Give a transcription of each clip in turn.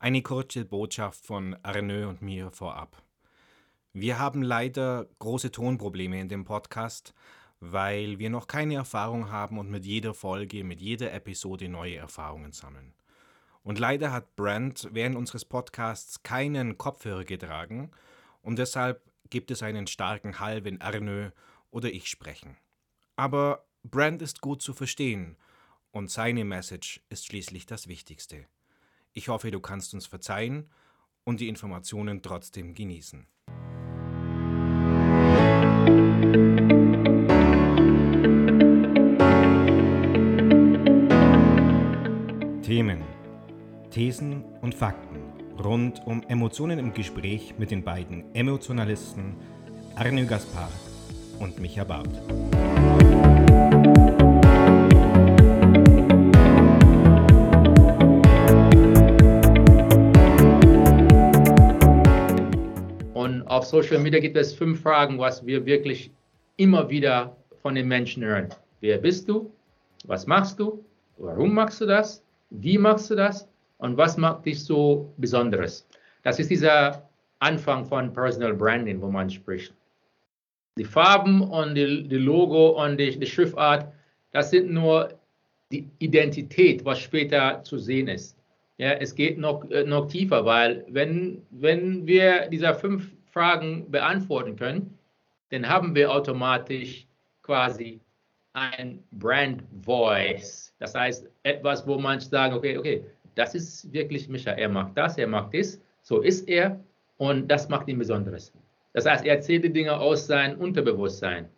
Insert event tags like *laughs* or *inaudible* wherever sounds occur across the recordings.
Eine kurze Botschaft von Arnaud und mir vorab. Wir haben leider große Tonprobleme in dem Podcast, weil wir noch keine Erfahrung haben und mit jeder Folge, mit jeder Episode neue Erfahrungen sammeln. Und leider hat Brand während unseres Podcasts keinen Kopfhörer getragen und deshalb gibt es einen starken Hall, wenn Arnaud oder ich sprechen. Aber Brand ist gut zu verstehen und seine Message ist schließlich das Wichtigste. Ich hoffe, du kannst uns verzeihen und die Informationen trotzdem genießen. Themen, Thesen und Fakten rund um Emotionen im Gespräch mit den beiden Emotionalisten Arne Gaspar und Micha Barth. Auf Social Media gibt es fünf Fragen, was wir wirklich immer wieder von den Menschen hören. Wer bist du? Was machst du? Warum machst du das? Wie machst du das? Und was macht dich so Besonderes? Das ist dieser Anfang von Personal Branding, wo man spricht. Die Farben und die, die Logo und die, die Schriftart, das sind nur die Identität, was später zu sehen ist. Ja, es geht noch, äh, noch tiefer, weil wenn, wenn wir dieser fünf Fragen beantworten können, dann haben wir automatisch quasi ein Brand Voice. Das heißt, etwas, wo man sagt, okay, okay, das ist wirklich Micha. Er macht das, er macht das, so ist er und das macht ihn Besonderes. Das heißt, er erzählt die Dinge aus seinem Unterbewusstsein,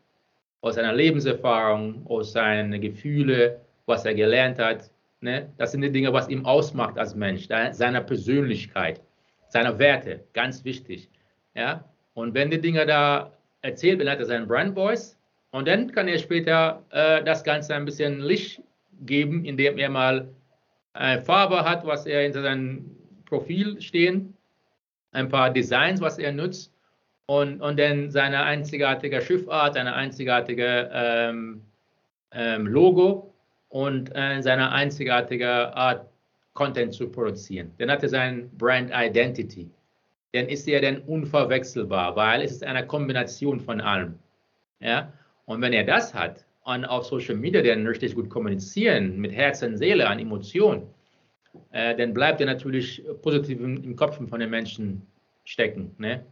aus seiner Lebenserfahrung, aus seinen Gefühlen, was er gelernt hat. Ne? Das sind die Dinge, was ihm ausmacht als Mensch, seiner Persönlichkeit, seiner Werte, ganz wichtig. Ja? Und wenn die Dinge da erzählt werden, hat er seinen Brand Voice. Und dann kann er später äh, das Ganze ein bisschen Licht geben, indem er mal eine Farbe hat, was er in seinem Profil stehen, ein paar Designs, was er nutzt und, und dann seine einzigartige Schiffart, seine einzigartige ähm, ähm, Logo und äh, seine einzigartige Art, Content zu produzieren. Dann hat er sein Brand Identity dann ist er dann unverwechselbar, weil es ist eine Kombination von allem. Ja? Und wenn er das hat und auf Social Media dann richtig gut kommunizieren, mit Herz und Seele, an Emotionen, äh, dann bleibt er natürlich positiv im, im Kopf von den Menschen stecken. Ne?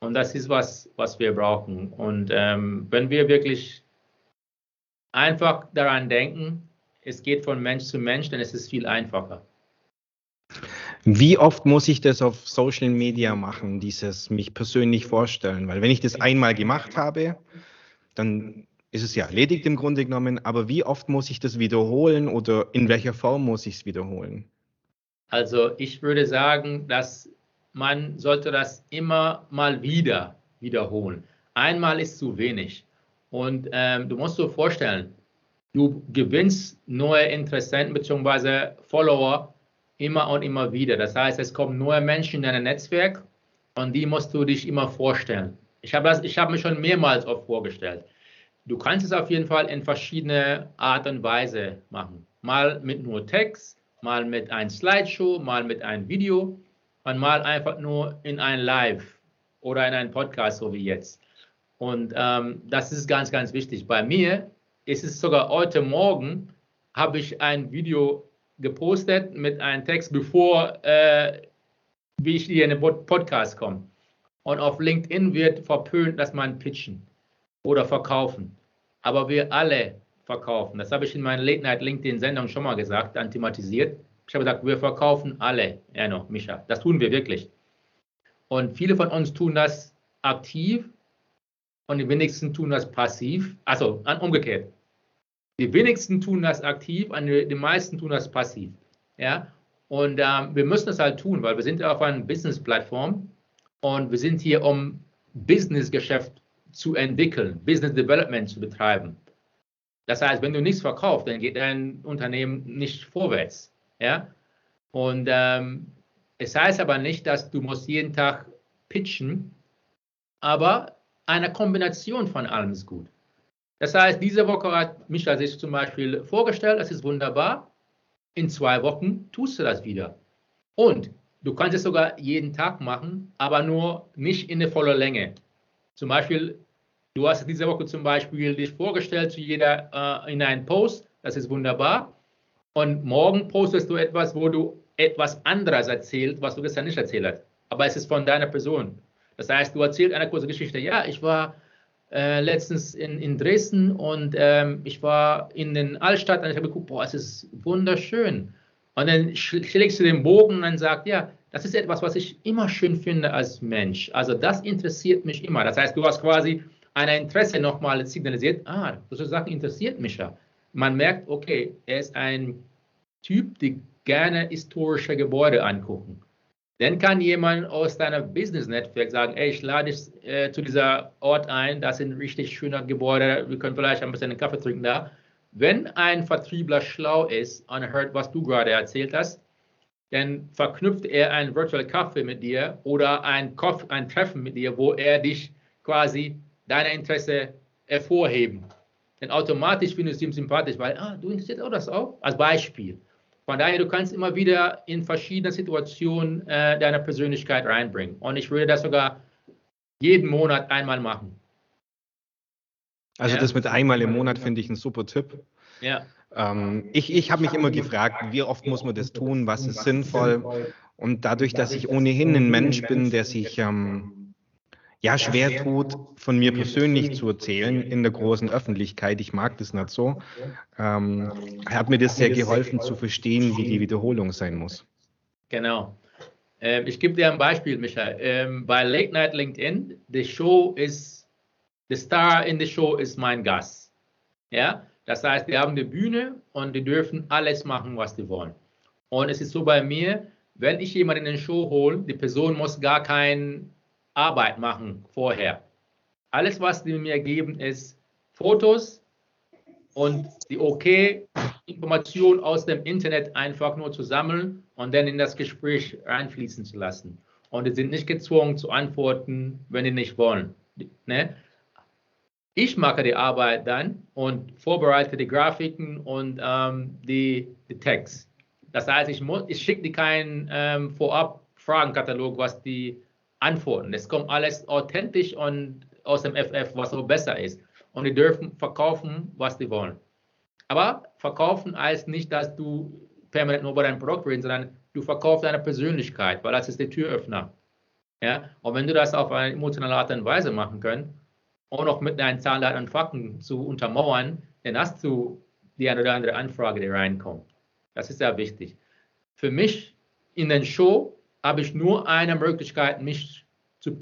Und das ist was, was wir brauchen. Und ähm, wenn wir wirklich einfach daran denken, es geht von Mensch zu Mensch, dann ist es viel einfacher. Wie oft muss ich das auf Social Media machen, dieses mich persönlich vorstellen? Weil wenn ich das einmal gemacht habe, dann ist es ja erledigt im Grunde genommen, aber wie oft muss ich das wiederholen oder in welcher Form muss ich es wiederholen? Also ich würde sagen, dass man sollte das immer mal wieder wiederholen. Einmal ist zu wenig. Und ähm, du musst dir vorstellen, du gewinnst neue Interessenten bzw. Follower immer und immer wieder. Das heißt, es kommen neue Menschen in dein Netzwerk und die musst du dich immer vorstellen. Ich habe hab mir schon mehrmals oft vorgestellt. Du kannst es auf jeden Fall in verschiedene Art und Weise machen. Mal mit nur Text, mal mit einem Slideshow, mal mit einem Video und mal einfach nur in ein Live oder in einem Podcast, so wie jetzt. Und ähm, das ist ganz, ganz wichtig. Bei mir ist es sogar heute Morgen, habe ich ein Video gepostet mit einem Text, bevor äh, wie ich hier in den Podcast komme. Und auf LinkedIn wird verpönt, dass man pitchen oder verkaufen. Aber wir alle verkaufen. Das habe ich in meiner Late Night LinkedIn Sendung schon mal gesagt, dann thematisiert. Ich habe gesagt, wir verkaufen alle, Erno, Micha. Das tun wir wirklich. Und viele von uns tun das aktiv und die wenigsten tun das passiv. Also umgekehrt. Die wenigsten tun das aktiv, die meisten tun das passiv. Ja? Und ähm, wir müssen das halt tun, weil wir sind auf einer Business-Plattform und wir sind hier, um Business-Geschäft zu entwickeln, Business Development zu betreiben. Das heißt, wenn du nichts verkaufst, dann geht dein Unternehmen nicht vorwärts. Ja? Und ähm, es heißt aber nicht, dass du musst jeden Tag pitchen, aber eine Kombination von allem ist gut. Das heißt, diese Woche hat Micha sich zum Beispiel vorgestellt, das ist wunderbar. In zwei Wochen tust du das wieder. Und du kannst es sogar jeden Tag machen, aber nur nicht in der vollen Länge. Zum Beispiel, du hast diese Woche zum Beispiel dich vorgestellt zu jeder äh, in einen Post, das ist wunderbar. Und morgen postest du etwas, wo du etwas anderes erzählst, was du gestern nicht erzählt hast. Aber es ist von deiner Person. Das heißt, du erzählst eine kurze Geschichte. Ja, ich war äh, letztens in, in Dresden und ähm, ich war in den Altstadt und ich habe geguckt, boah, es ist wunderschön. Und dann schlägst du den Bogen und dann sagt, ja, das ist etwas, was ich immer schön finde als Mensch. Also das interessiert mich immer. Das heißt, du hast quasi ein Interesse nochmal signalisiert, ah, solche Sachen interessiert mich ja. Man merkt, okay, er ist ein Typ, der gerne historische Gebäude angucken. Dann kann jemand aus deinem Business-Netzwerk sagen, ey, ich lade dich äh, zu dieser Ort ein, das sind richtig schöne Gebäude, wir können vielleicht ein bisschen einen Kaffee trinken da. Wenn ein Vertriebler schlau ist und hört, was du gerade erzählt hast, dann verknüpft er einen Virtual Kaffee mit dir oder ein, Koff, ein Treffen mit dir, wo er dich quasi deine Interesse hervorheben. Denn automatisch findest du ihn sympathisch, weil, ah, du interessierst auch das auch, als Beispiel. Von daher, du kannst immer wieder in verschiedene Situationen äh, deine Persönlichkeit reinbringen. Und ich würde das sogar jeden Monat einmal machen. Also ja. das mit einmal im Monat finde ich ein super Tipp. Ja. Ähm, ich ich habe mich immer gefragt, wie oft muss man das tun, was ist sinnvoll? Und dadurch, dass ich ohnehin ein Mensch bin, der sich ähm, ja schwer tut, von mir persönlich zu erzählen in der großen Öffentlichkeit, ich mag das nicht so, ähm, hat mir das sehr geholfen zu verstehen, wie die Wiederholung sein muss. Genau. Ähm, ich gebe dir ein Beispiel, Michael. Ähm, bei Late Night LinkedIn, die Show ist the star in the show ist mein Gast. Ja, das heißt, die haben die Bühne und die dürfen alles machen, was sie wollen. Und es ist so bei mir, wenn ich jemanden in den Show hole, die Person muss gar keine Arbeit machen vorher. Alles, was die mir geben, ist Fotos und die okay Information aus dem Internet einfach nur zu sammeln und dann in das Gespräch reinfließen zu lassen. Und die sind nicht gezwungen zu antworten, wenn die nicht wollen. Ne? Ich mache die Arbeit dann und vorbereite die Grafiken und ähm, die, die Text. Das heißt, ich, ich schicke dir keinen ähm, Vorab-Fragenkatalog, was die antworten. Es kommt alles authentisch und aus dem FF, was so besser ist. Und die dürfen verkaufen, was die wollen. Aber verkaufen heißt nicht, dass du permanent nur über dein Produkt redest, sondern du verkaufst deine Persönlichkeit, weil das ist der Türöffner. Ja? Und wenn du das auf eine emotionale Art und Weise machen kannst, auch noch mit deinen Zahlen, und Fakten zu untermauern, dann hast du die eine oder andere Anfrage, die reinkommt. Das ist sehr wichtig. Für mich in den Show habe ich nur eine Möglichkeit, mich zu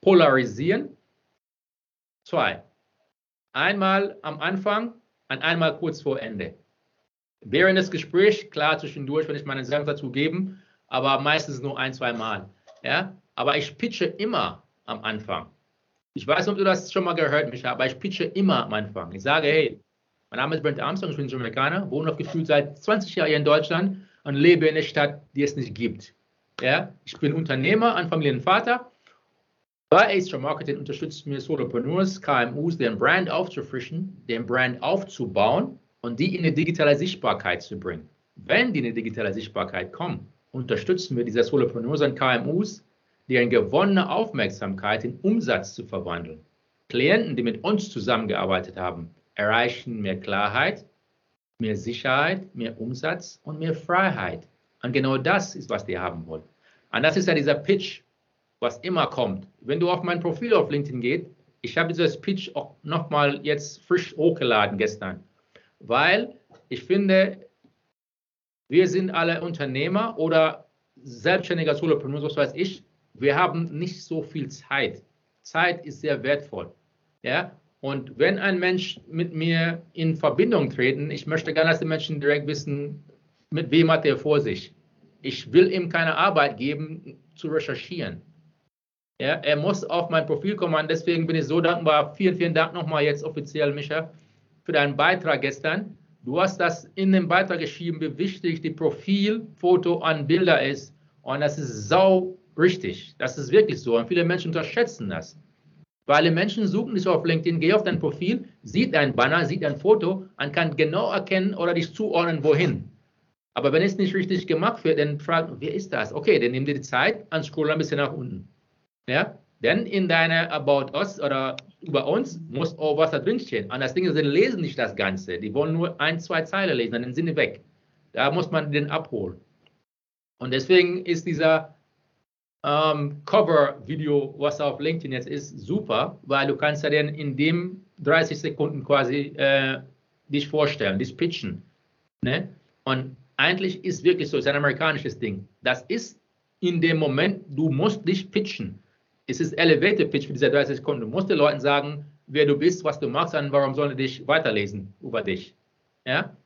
polarisieren. Zwei. Einmal am Anfang und einmal kurz vor Ende. Während des Gesprächs, klar zwischendurch, wenn ich meinen Senf dazu geben, aber meistens nur ein, zwei Mal. Ja? Aber ich pitche immer am Anfang. Ich weiß nicht, ob du das schon mal gehört, Micha, aber ich pitche immer am Anfang. Ich sage, hey, mein Name ist Brent Armstrong, ich bin Jamaikaner, wohne auf gefühlt seit 20 Jahren hier in Deutschland und lebe in einer Stadt, die es nicht gibt. Ja, ich bin Unternehmer, ein Familienvater. Bei Ace Marketing unterstützt mir Solopreneurs, KMUs, deren Brand aufzufrischen, den Brand aufzubauen und die in eine digitale Sichtbarkeit zu bringen. Wenn die in eine digitale Sichtbarkeit kommen, unterstützen wir diese Solopreneurs und KMUs deren gewonnene Aufmerksamkeit in Umsatz zu verwandeln. Klienten, die mit uns zusammengearbeitet haben, erreichen mehr Klarheit, mehr Sicherheit, mehr Umsatz und mehr Freiheit. Und genau das ist, was die haben wollen. Und das ist ja dieser Pitch, was immer kommt. Wenn du auf mein Profil auf LinkedIn gehst, ich habe dieses Pitch auch nochmal jetzt frisch hochgeladen gestern, weil ich finde, wir sind alle Unternehmer oder selbstständiger Solopreneur, was weiß ich, wir haben nicht so viel Zeit. Zeit ist sehr wertvoll. Ja? Und wenn ein Mensch mit mir in Verbindung treten, ich möchte gerne, dass die Menschen direkt wissen, mit wem hat er vor sich. Ich will ihm keine Arbeit geben, zu recherchieren. Ja, er muss auf mein Profil kommen. Deswegen bin ich so dankbar. Vielen, vielen Dank nochmal jetzt offiziell, Micha, für deinen Beitrag gestern. Du hast das in dem Beitrag geschrieben, wie wichtig die Profilfoto an Bilder ist. Und das ist sau Richtig, das ist wirklich so. Und viele Menschen unterschätzen das. Weil die Menschen suchen dich auf LinkedIn, geh auf dein Profil, sieht ein Banner, sieht ein Foto und kann genau erkennen oder dich zuordnen, wohin. Aber wenn es nicht richtig gemacht wird, dann fragt, wer ist das? Okay, dann nimm dir die Zeit und scroll ein bisschen nach unten. Ja, denn in deiner About Us oder über uns muss auch was da drin. Und das Ding ist, sie lesen nicht das Ganze. Die wollen nur ein, zwei Zeilen lesen, dann sind sie weg. Da muss man den abholen. Und deswegen ist dieser ähm, Cover-Video, was auf LinkedIn jetzt ist, super, weil du kannst ja dann in dem 30 Sekunden quasi äh, dich vorstellen, dich pitchen. Ne? Und eigentlich ist wirklich so, es ist ein amerikanisches Ding. Das ist in dem Moment, du musst dich pitchen. Es ist Elevator Pitch für diese 30 Sekunden. Du musst den Leuten sagen, wer du bist, was du machst und warum sollen die dich weiterlesen über dich. Ja?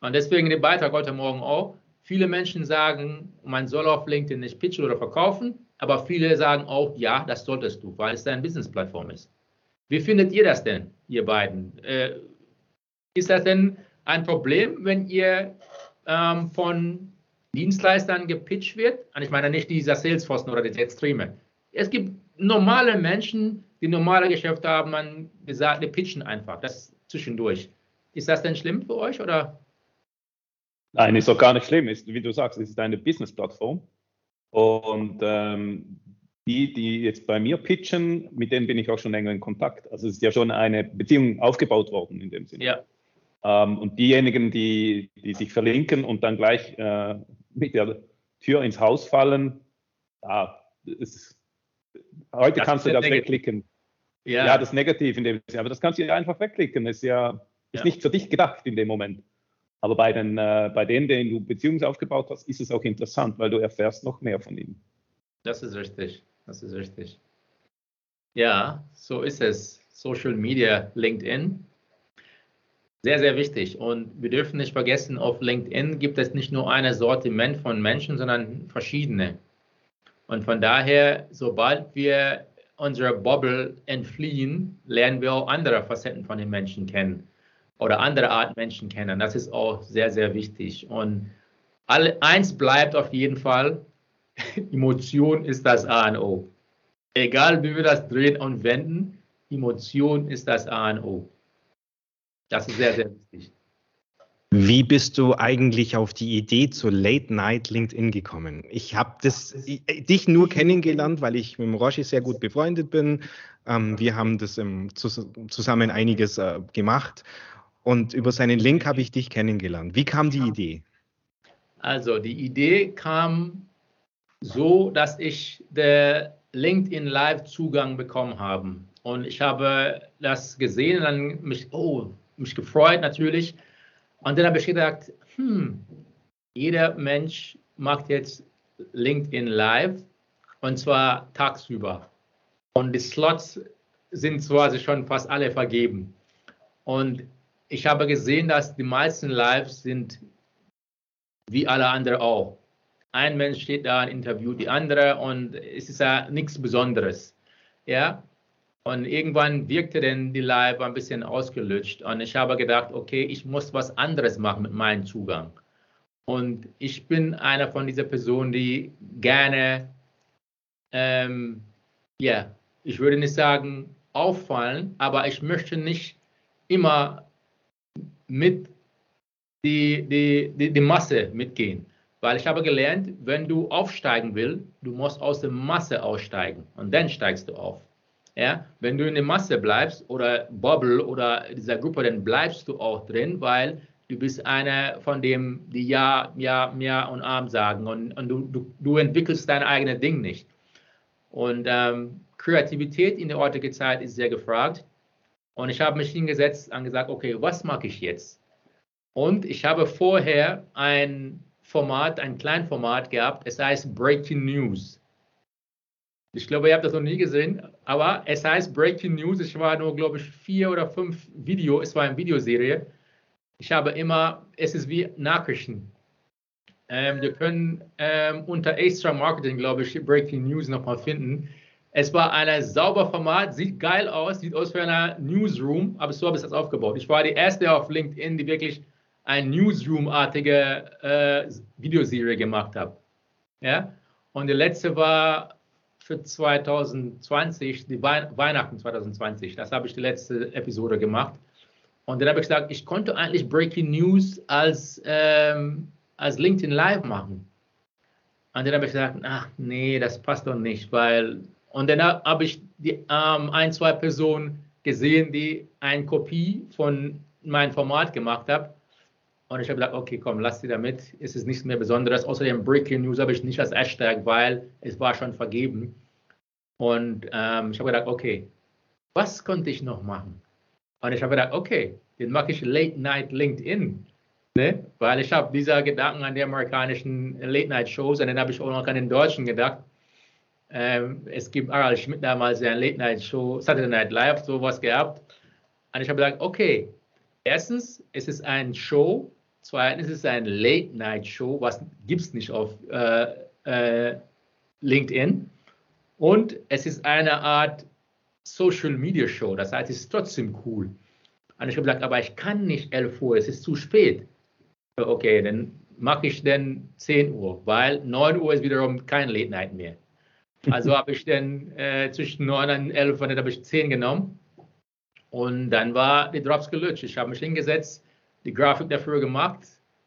Und deswegen den Beitrag heute Morgen auch. Viele Menschen sagen, man soll auf LinkedIn nicht pitchen oder verkaufen, aber viele sagen auch, ja, das solltest du, weil es deine Business-Plattform ist. Wie findet ihr das denn, ihr beiden? Äh, ist das denn ein Problem, wenn ihr ähm, von Dienstleistern gepitcht wird? Und ich meine nicht dieser Salesforce oder diese Extreme. Es gibt normale Menschen, die normale Geschäfte haben, man gesagt, die pitchen einfach, das zwischendurch. Ist das denn schlimm für euch oder? Nein, ist doch gar nicht schlimm. Ist, wie du sagst, es ist eine Business-Plattform. Und ähm, die, die jetzt bei mir pitchen, mit denen bin ich auch schon länger in Kontakt. Also es ist ja schon eine Beziehung aufgebaut worden in dem Sinne. Ja. Ähm, und diejenigen, die, die sich verlinken und dann gleich äh, mit der Tür ins Haus fallen, ja, ist, heute das kannst du das negativ. wegklicken. Ja. ja, das ist negativ in dem Sinne, aber das kannst du ja einfach wegklicken. Ist ja, ist ja. nicht für dich gedacht in dem Moment. Aber bei, den, äh, bei denen, denen du Beziehungen aufgebaut hast, ist es auch interessant, weil du erfährst noch mehr von ihnen. Das ist richtig. Das ist richtig. Ja, so ist es. Social Media, LinkedIn. Sehr, sehr wichtig. Und wir dürfen nicht vergessen, auf LinkedIn gibt es nicht nur eine Sortiment von Menschen, sondern verschiedene. Und von daher, sobald wir unserer Bubble entfliehen, lernen wir auch andere Facetten von den Menschen kennen oder andere Art Menschen kennen. Das ist auch sehr, sehr wichtig. Und alle, eins bleibt auf jeden Fall, *laughs* Emotion ist das A und O. Egal wie wir das drehen und wenden, Emotion ist das A und O. Das ist sehr, sehr wichtig. Wie bist du eigentlich auf die Idee zur Late Night LinkedIn gekommen? Ich habe das dich nur kennengelernt, weil ich mit dem Roshi sehr gut befreundet bin. Ähm, wir haben das im, zusammen einiges äh, gemacht und über seinen Link habe ich dich kennengelernt. Wie kam die Idee? Also die Idee kam so, dass ich den LinkedIn Live Zugang bekommen habe. Und ich habe das gesehen und dann mich, oh, mich gefreut natürlich. Und dann habe ich gedacht, hm, jeder Mensch macht jetzt LinkedIn Live und zwar tagsüber. Und die Slots sind quasi schon fast alle vergeben. Und ich habe gesehen, dass die meisten Lives sind wie alle anderen auch. Ein Mensch steht da und interviewt die andere und es ist ja nichts Besonderes. Ja, und irgendwann wirkte dann die Live ein bisschen ausgelutscht und ich habe gedacht, okay, ich muss was anderes machen mit meinem Zugang. Und ich bin einer von dieser Personen, die gerne, ähm, ja, ich würde nicht sagen auffallen, aber ich möchte nicht immer mit die, die, die, die Masse mitgehen. Weil ich habe gelernt, wenn du aufsteigen willst, du musst aus der Masse aussteigen und dann steigst du auf. Ja? Wenn du in der Masse bleibst oder Bubble oder dieser Gruppe, dann bleibst du auch drin, weil du bist einer von dem, die Ja, Ja, Ja und Arm sagen und, und du, du, du entwickelst dein eigenes Ding nicht. Und ähm, Kreativität in der heutigen Zeit ist sehr gefragt. Und ich habe mich hingesetzt und gesagt, okay, was mache ich jetzt? Und ich habe vorher ein Format, ein Kleinformat gehabt, es heißt Breaking News. Ich glaube, ihr habt das noch nie gesehen, aber es heißt Breaking News. Ich war nur, glaube ich, vier oder fünf Video, es war eine Videoserie. Ich habe immer, es ist wie Nachrichten. Ähm, wir können ähm, unter Extra Marketing, glaube ich, Breaking News nochmal finden. Es war ein sauber Format, sieht geil aus, sieht aus wie ein Newsroom, aber so habe ich das aufgebaut. Ich war die erste auf LinkedIn, die wirklich eine Newsroom-artige äh, Videoserie gemacht hat. Ja? Und die letzte war für 2020, die Wei Weihnachten 2020. Das habe ich die letzte Episode gemacht. Und dann habe ich gesagt, ich konnte eigentlich Breaking News als ähm, als LinkedIn Live machen. Und dann habe ich gesagt, ach nee, das passt doch nicht, weil und dann habe ich die ähm, ein, zwei Personen gesehen, die eine Kopie von meinem Format gemacht haben. Und ich habe gedacht, okay, komm, lass die damit. Es ist nichts mehr Besonderes. Außerdem Breaking News habe ich nicht als Hashtag, weil es war schon vergeben. Und ähm, ich habe gedacht, okay, was konnte ich noch machen? Und ich habe gedacht, okay, den mache ich Late Night LinkedIn. Ne? Weil ich habe dieser Gedanken an die amerikanischen Late Night Shows und dann habe ich auch noch an den deutschen gedacht. Ähm, es gibt Harald Schmidt damals eine Late Night Show, Saturday Night Live, sowas gehabt. Und ich habe gedacht, okay, erstens, es ist eine Show, zweitens, es ist eine Late Night Show, was gibt es nicht auf äh, äh, LinkedIn. Und es ist eine Art Social Media Show, das heißt, es ist trotzdem cool. Und ich habe gesagt, aber ich kann nicht 11 Uhr, es ist zu spät. Okay, dann mache ich dann 10 Uhr, weil 9 Uhr ist wiederum kein Late Night mehr. *laughs* Also habe ich dann äh, zwischen 9 und 11 Uhr habe ich 10 genommen. Und dann war die Drops gelutscht. Ich habe mich hingesetzt, die Grafik dafür gemacht.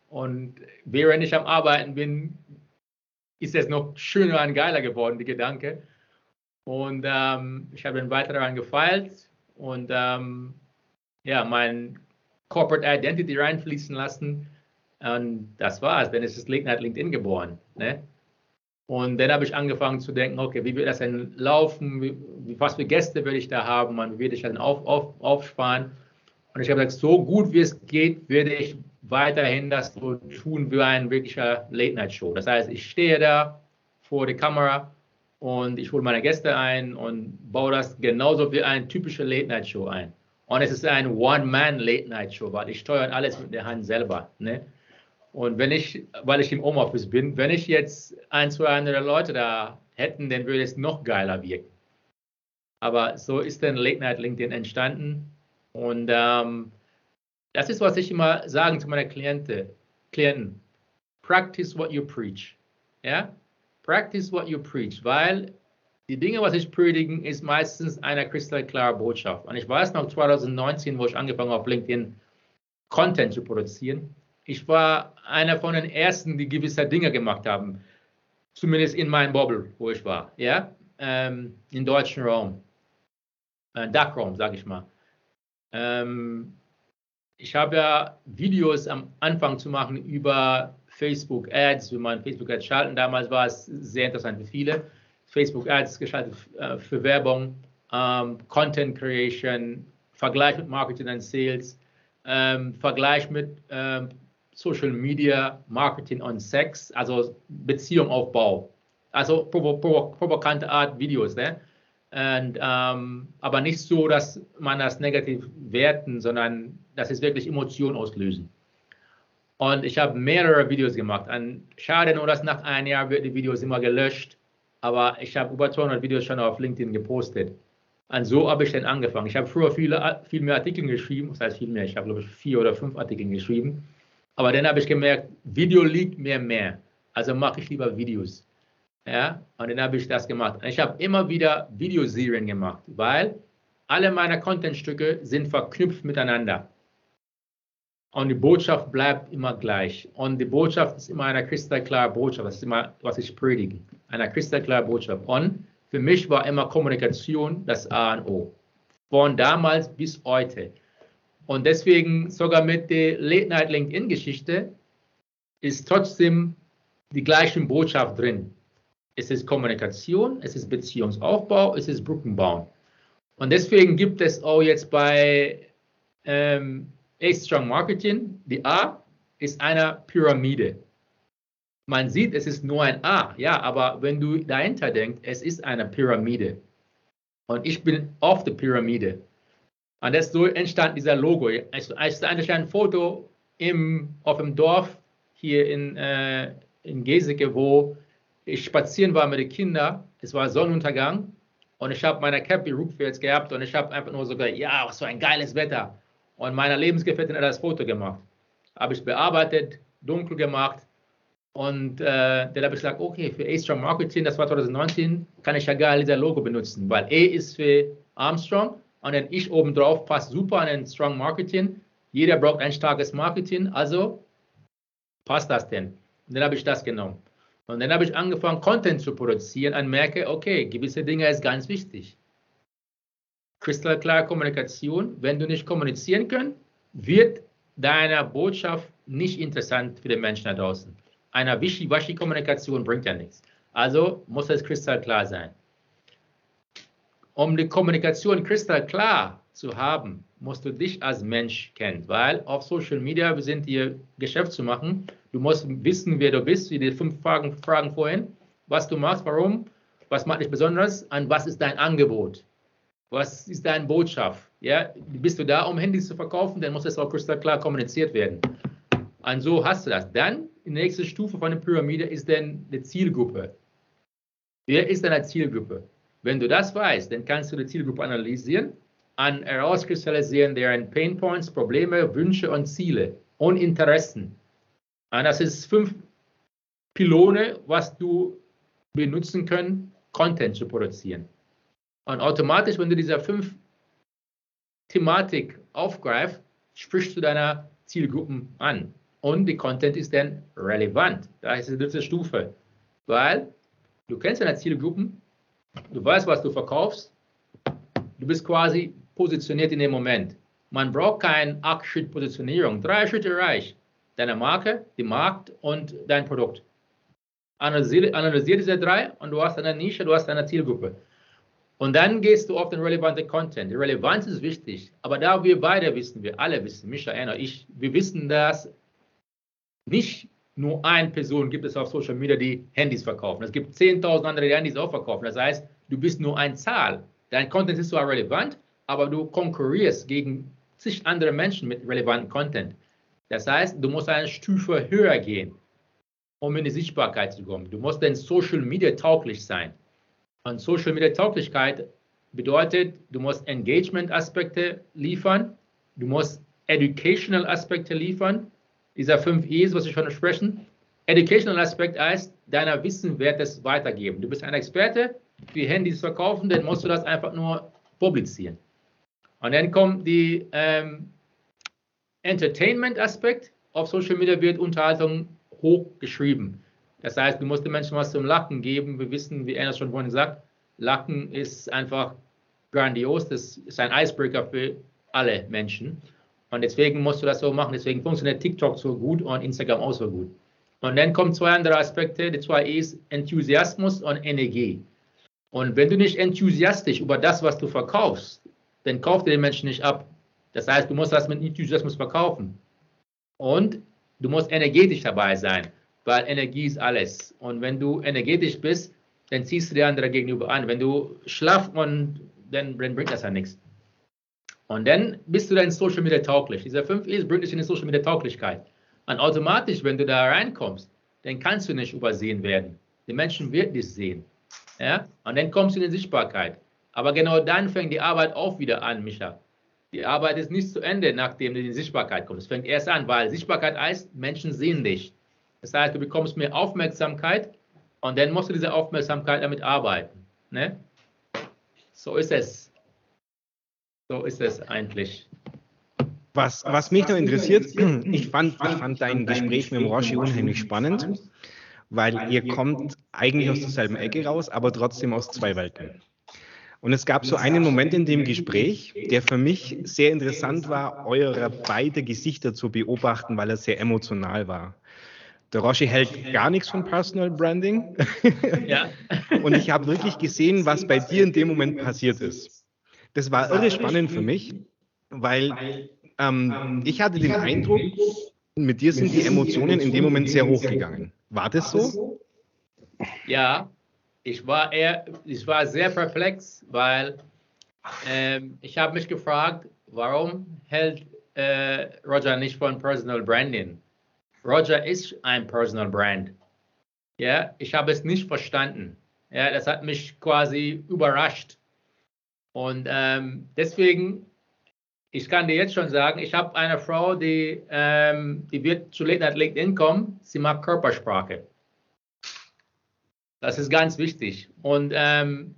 Und während ich am Arbeiten bin, ist es noch schöner und geiler geworden, die Gedanke. Und ähm, ich habe dann weiter daran gefeilt und ähm, ja, mein Corporate Identity reinfließen lassen. Und das war's. Dann ist Night LinkedIn geboren. Ne? Und dann habe ich angefangen zu denken, okay, wie wird das denn laufen? Wie, was für Gäste würde ich da haben? Wie werde ich dann auf, auf, aufsparen? Und ich habe gesagt, so gut wie es geht, werde ich weiterhin das so tun wie ein wirklicher Late-Night-Show. Das heißt, ich stehe da vor der Kamera und ich hole meine Gäste ein und baue das genauso wie eine typische Late-Night-Show ein. Und es ist ein One-Man-Late-Night-Show, weil ich steuere alles mit der Hand selber. Ne? Und wenn ich, weil ich im Homeoffice bin, wenn ich jetzt ein, zwei andere Leute da hätten, dann würde es noch geiler wirken. Aber so ist dann Late Night LinkedIn entstanden. Und ähm, das ist, was ich immer sage zu meinen Klienten. Klienten, practice what you preach. Ja? Practice what you preach, weil die Dinge, was ich predige, ist meistens eine kristallklare Botschaft. Und ich weiß noch 2019, wo ich angefangen habe, auf LinkedIn Content zu produzieren ich war einer von den ersten, die gewisse Dinge gemacht haben. Zumindest in meinem Bubble, wo ich war, ja, ähm, im deutschen Raum, äh, Dachraum, sage ich mal. Ähm, ich habe ja Videos am Anfang zu machen über Facebook Ads, wie man Facebook Ads schalten. Damals war es sehr interessant für viele. Facebook Ads geschaltet äh, für Werbung, ähm, Content Creation, Vergleich mit Marketing und Sales, ähm, Vergleich mit ähm, Social Media, Marketing und Sex, also Beziehung Aufbau. Also provo provo provokante Art Videos, ne? Und, ähm, aber nicht so, dass man das negativ werten, sondern das ist wirklich Emotionen auslösen. Und ich habe mehrere Videos gemacht. Und schade nur, dass nach einem Jahr wird die Videos immer gelöscht. Aber ich habe über 200 Videos schon auf LinkedIn gepostet. Und so habe ich dann angefangen. Ich habe früher viele, viel mehr Artikel geschrieben. Das heißt viel mehr. Ich habe, glaube ich, vier oder fünf Artikel geschrieben. Aber dann habe ich gemerkt, Video liegt mir mehr. Also mache ich lieber Videos. Ja, und dann habe ich das gemacht. Und ich habe immer wieder Videoserien gemacht, weil alle meine Contentstücke sind verknüpft miteinander. Und die Botschaft bleibt immer gleich. Und die Botschaft ist immer eine kristallklare Botschaft. Das ist immer, was ich predige. Eine kristallklare Botschaft. Und für mich war immer Kommunikation das A und O. Von damals bis heute. Und deswegen sogar mit der Late Night LinkedIn Geschichte ist trotzdem die gleiche Botschaft drin. Es ist Kommunikation, es ist Beziehungsaufbau, es ist Brückenbauen. Und deswegen gibt es auch jetzt bei ähm, A-Strong Marketing, die A ist eine Pyramide. Man sieht, es ist nur ein A, ja, aber wenn du dahinter denkst, es ist eine Pyramide. Und ich bin auf der Pyramide. Und das so entstand dieser Logo. Es ist ein Foto im, auf dem Dorf hier in, äh, in Geseke, wo ich spazieren war mit den Kindern. Es war Sonnenuntergang und ich habe meine Cappy rückwärts gehabt und ich habe einfach nur so gesagt, ja, was für ein geiles Wetter. Und meine Lebensgefährtin hat das Foto gemacht. Habe ich bearbeitet, dunkel gemacht und äh, dann habe ich gesagt, okay, für A-Strong Marketing, das war 2019, kann ich ja geil dieser Logo benutzen, weil E ist für Armstrong und dann ich obendrauf passt super an ein Strong Marketing. Jeder braucht ein starkes Marketing, also passt das denn. Und dann habe ich das genommen. Und dann habe ich angefangen, Content zu produzieren und merke, okay, gewisse Dinge ist ganz wichtig. Kristallklare Kommunikation. Wenn du nicht kommunizieren kannst, wird deine Botschaft nicht interessant für den Menschen da draußen. Eine Wischi-Waschi-Kommunikation bringt ja nichts. Also muss es kristallklar sein. Um die Kommunikation kristallklar zu haben, musst du dich als Mensch kennen, weil auf Social Media, wir sind hier Geschäft zu machen, du musst wissen, wer du bist, wie die fünf Fragen, Fragen vorhin, was du machst, warum, was macht dich besonders und was ist dein Angebot, was ist deine Botschaft, ja, bist du da, um Handys zu verkaufen, dann muss das auch kristallklar kommuniziert werden. Und so hast du das. Dann, die nächste Stufe von der Pyramide ist dann die Zielgruppe. Wer ist deine Zielgruppe? Wenn du das weißt, dann kannst du die Zielgruppe analysieren an herauskristallisieren deren Painpoints, Probleme, Wünsche und Ziele und Interessen. Das ist fünf Pylone, was du benutzen können, Content zu produzieren. Und automatisch, wenn du diese fünf Thematik aufgreifst, sprichst du deiner Zielgruppen an. Und die Content ist dann relevant. Da ist die dritte Stufe. Weil du kennst deine Zielgruppen, du weißt, was du verkaufst, du bist quasi positioniert in dem Moment. Man braucht keine Acht-Schritt-Positionierung. Drei Schritte reicht. Deine Marke, die Markt und dein Produkt. Analysiere, analysiere diese drei und du hast eine Nische, du hast eine Zielgruppe. Und dann gehst du auf den relevanten Content. Die Relevanz ist wichtig, aber da wir beide wissen, wir alle wissen, Micha, Anna, ich, wir wissen, dass nicht nur eine Person gibt es auf Social Media, die Handys verkaufen. Es gibt 10.000 andere, die Handys auch verkaufen. Das heißt, du bist nur eine Zahl. Dein Content ist zwar relevant, aber du konkurrierst gegen zig andere Menschen mit relevantem Content. Das heißt, du musst eine Stufe höher gehen, um in die Sichtbarkeit zu kommen. Du musst dann Social Media tauglich sein. Und Social Media Tauglichkeit bedeutet, du musst Engagement-Aspekte liefern, du musst Educational Aspekte liefern. Dieser fünf E's, was ich schon sprechen. Educational Aspekt heißt, deiner Wissen wird es weitergeben. Du bist ein Experte, für Handys verkaufen, dann musst du das einfach nur publizieren. Und dann kommt die ähm, Entertainment-Aspekt. Auf Social Media wird Unterhaltung hochgeschrieben. Das heißt, du musst den Menschen was zum Lachen geben. Wir wissen, wie Ernst schon vorhin gesagt, Lachen ist einfach grandios. Das ist ein Icebreaker für alle Menschen. Und deswegen musst du das so machen. Deswegen funktioniert TikTok so gut und Instagram auch so gut. Und dann kommen zwei andere Aspekte. Die zwei E's, Enthusiasmus und Energie. Und wenn du nicht enthusiastisch über das, was du verkaufst, dann kauft ihr den Menschen nicht ab. Das heißt, du musst das mit Enthusiasmus verkaufen. Und du musst energetisch dabei sein, weil Energie ist alles. Und wenn du energetisch bist, dann ziehst du die andere gegenüber an. Wenn du schlaff und dann, dann bringt das ja nichts. Und dann bist du dann Social Media tauglich. Dieser 5 E's bringt dich in die Social Media Tauglichkeit. Und automatisch, wenn du da reinkommst, dann kannst du nicht übersehen werden. Die Menschen werden dich sehen. Ja? Und dann kommst du in die Sichtbarkeit. Aber genau dann fängt die Arbeit auch wieder an, Micha. Die Arbeit ist nicht zu Ende, nachdem du in die Sichtbarkeit kommst. Es fängt erst an, weil Sichtbarkeit heißt, Menschen sehen dich. Das heißt, du bekommst mehr Aufmerksamkeit und dann musst du diese Aufmerksamkeit damit arbeiten. Ne? So ist es. So ist es eigentlich. Was, was mich noch interessiert, ich fand, ich fand dein Gespräch mit dem Roshi unheimlich spannend, weil ihr kommt eigentlich aus derselben Ecke raus, aber trotzdem aus zwei Welten. Und es gab so einen Moment in dem Gespräch, der für mich sehr interessant war, eure beide Gesichter zu beobachten, weil er sehr emotional war. Der Roshi hält gar nichts von Personal Branding. Ja. *laughs* Und ich habe wirklich gesehen, was bei dir in dem Moment passiert ist. Das war irre spannend für mich, weil ähm, ich hatte den Eindruck, mit dir sind die Emotionen in dem Moment sehr hochgegangen. War das so? Ja, ich war eher, ich war sehr perplex, weil ähm, ich habe mich gefragt, warum hält äh, Roger nicht von Personal Branding? Roger ist ein Personal Brand. Ja, ich habe es nicht verstanden. Ja, das hat mich quasi überrascht. Und ähm, deswegen, ich kann dir jetzt schon sagen, ich habe eine Frau, die, ähm, die wird zu LinkedIn kommen. Sie mag Körpersprache. Das ist ganz wichtig. Und ähm,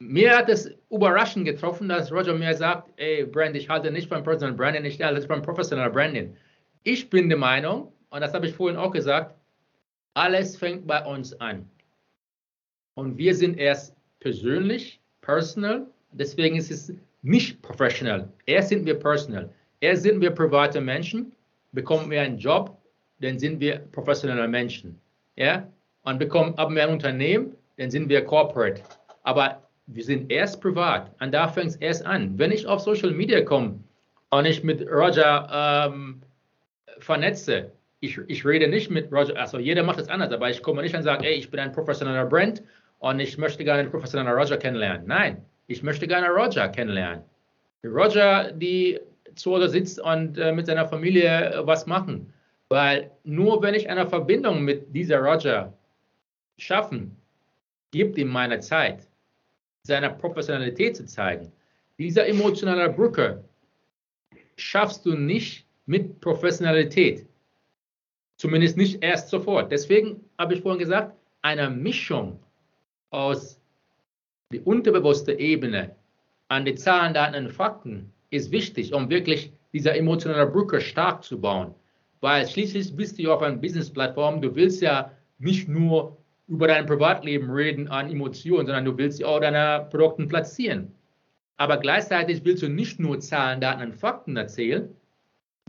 mir hat es überraschend getroffen, dass Roger mir sagt, ey, Brand, ich halte nicht von Personal Branding, ich halte von Professional Branding. Ich bin der Meinung, und das habe ich vorhin auch gesagt, Alles fängt bei uns an. Und wir sind erst persönlich, personal, deswegen ist es nicht professional. Erst sind wir personal. Erst sind wir private Menschen, bekommen wir einen Job, dann sind wir professionelle Menschen. Ja? Und bekommen, haben wir ein Unternehmen, dann sind wir corporate. Aber wir sind erst privat und da fängt es erst an. Wenn ich auf Social Media komme und ich mit Roger ähm, vernetze, ich, ich rede nicht mit Roger, also jeder macht es anders, aber ich komme nicht und sage, ey, ich bin ein professioneller Brand und ich möchte gerne einen professionellen Roger kennenlernen. Nein, ich möchte gerne Roger kennenlernen. Roger, die zu Hause sitzt und äh, mit seiner Familie äh, was machen. Weil nur wenn ich eine Verbindung mit dieser Roger schaffen, gibt ihm meine Zeit, seine Professionalität zu zeigen. Diese emotionale Brücke schaffst du nicht mit Professionalität. Zumindest nicht erst sofort. Deswegen habe ich vorhin gesagt, eine Mischung aus der unterbewussten Ebene an die Zahlen, Daten und Fakten ist wichtig, um wirklich diese emotionale Brücke stark zu bauen. Weil schließlich bist du auf einer Business-Plattform, du willst ja nicht nur über dein Privatleben reden an Emotionen, sondern du willst ja auch deine Produkte platzieren. Aber gleichzeitig willst du nicht nur Zahlen, Daten und Fakten erzählen,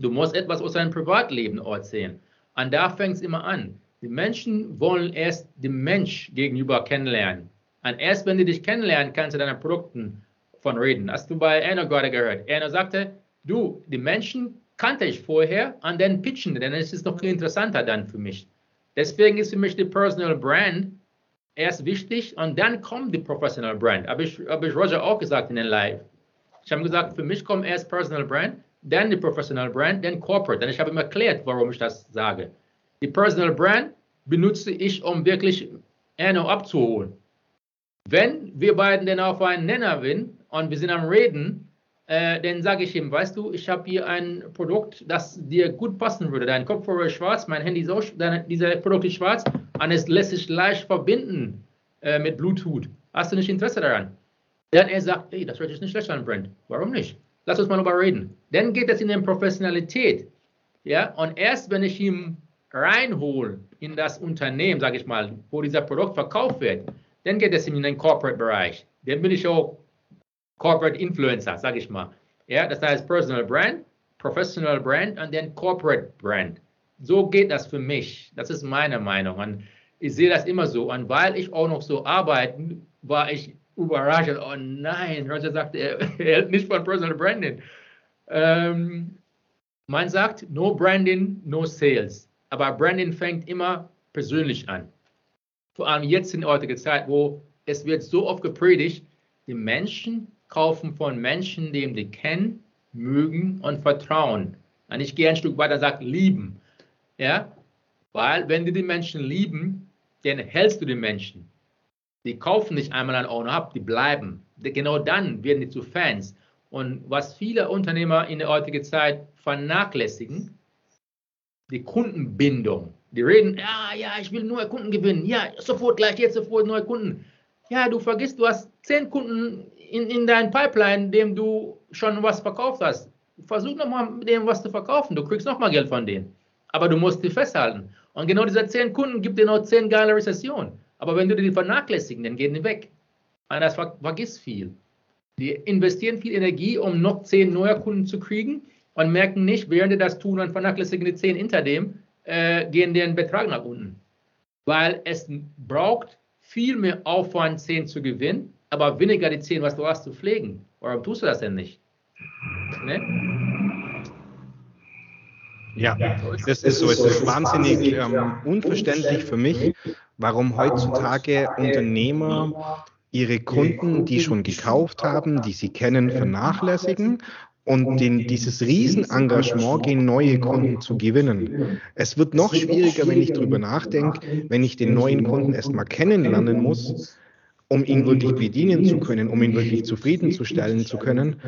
du musst etwas aus deinem Privatleben erzählen. Und da fängt es immer an. Die Menschen wollen erst den Mensch gegenüber kennenlernen. Und erst wenn die dich kennenlernen, kannst du deine Produkten von reden. Hast du bei Erno gerade gehört? Erno sagte, du, die Menschen kannte ich vorher und dann pitchen, denn es ist noch interessanter dann für mich. Deswegen ist für mich die Personal Brand erst wichtig und dann kommt die Professional Brand. Habe ich, hab ich Roger auch gesagt in den Live. Ich habe gesagt, für mich kommt erst Personal Brand, dann die Professional Brand, dann Corporate. Und ich habe ihm erklärt, warum ich das sage. Die Personal Brand benutze ich, um wirklich Erno abzuholen. Wenn wir beiden dann auf einen Nenner sind und wir sind am Reden, äh, dann sage ich ihm, weißt du, ich habe hier ein Produkt, das dir gut passen würde. Dein Kopfhörer ist schwarz, mein Handy ist auch, dein, dieser Produkt ist schwarz und es lässt sich leicht verbinden äh, mit Bluetooth. Hast du nicht Interesse daran? Dann er sagt, ey, das hört sich nicht schlecht an, Brent. Warum nicht? Lass uns mal darüber reden. Dann geht es in die Professionalität. Ja, und erst wenn ich ihn reinhole in das Unternehmen, sage ich mal, wo dieser Produkt verkauft wird, dann geht es in den Corporate-Bereich. Dann bin ich auch Corporate Influencer, sage ich mal. Ja, das heißt Personal Brand, Professional Brand und dann Corporate Brand. So geht das für mich. Das ist meine Meinung. Und ich sehe das immer so. Und weil ich auch noch so arbeite, war ich überrascht. Oh nein, Roger sagte, er, *laughs* er hält nicht von Personal Branding. Ähm, man sagt, no Branding, no Sales. Aber Branding fängt immer persönlich an. Vor allem jetzt in der heutigen Zeit, wo es wird so oft gepredigt, die Menschen kaufen von Menschen, die die kennen, mögen und vertrauen. Und ich gehe ein Stück weiter und sage, lieben. Ja? Weil wenn du die Menschen lieben, dann hältst du die Menschen. Die kaufen nicht einmal ein Owner ab, die bleiben. Genau dann werden die zu Fans. Und was viele Unternehmer in der heutigen Zeit vernachlässigen, die Kundenbindung. Die reden, ja, ja, ich will neue Kunden gewinnen. Ja, sofort, gleich jetzt, sofort neue Kunden. Ja, du vergisst, du hast zehn Kunden in, in deinem Pipeline, dem du schon was verkauft hast. Versuch nochmal mit dem was zu verkaufen. Du kriegst nochmal Geld von denen. Aber du musst die festhalten. Und genau diese zehn Kunden gibt dir noch zehn geile Rezessionen. Aber wenn du die vernachlässigen, dann gehen die weg. Das ver vergisst viel. Die investieren viel Energie, um noch zehn neue Kunden zu kriegen und merken nicht, während die das tun und vernachlässigen die zehn hinter dem, äh, gehen deren Betrag nach unten. Weil es braucht viel mehr Aufwand, zehn zu gewinnen, aber weniger die zehn, was du hast, zu pflegen. Warum tust du das denn nicht? Ne? Ja, das ist so. Es ist wahnsinnig ähm, unverständlich für mich, warum heutzutage Unternehmer ihre Kunden, die schon gekauft haben, die sie kennen, vernachlässigen und den, dieses Riesenengagement gehen, neue Kunden zu gewinnen. Es wird noch schwieriger, wenn ich darüber nachdenke, wenn ich den neuen Kunden erstmal kennenlernen muss, um ihn wirklich bedienen zu können, um ihn wirklich zufriedenzustellen zu können.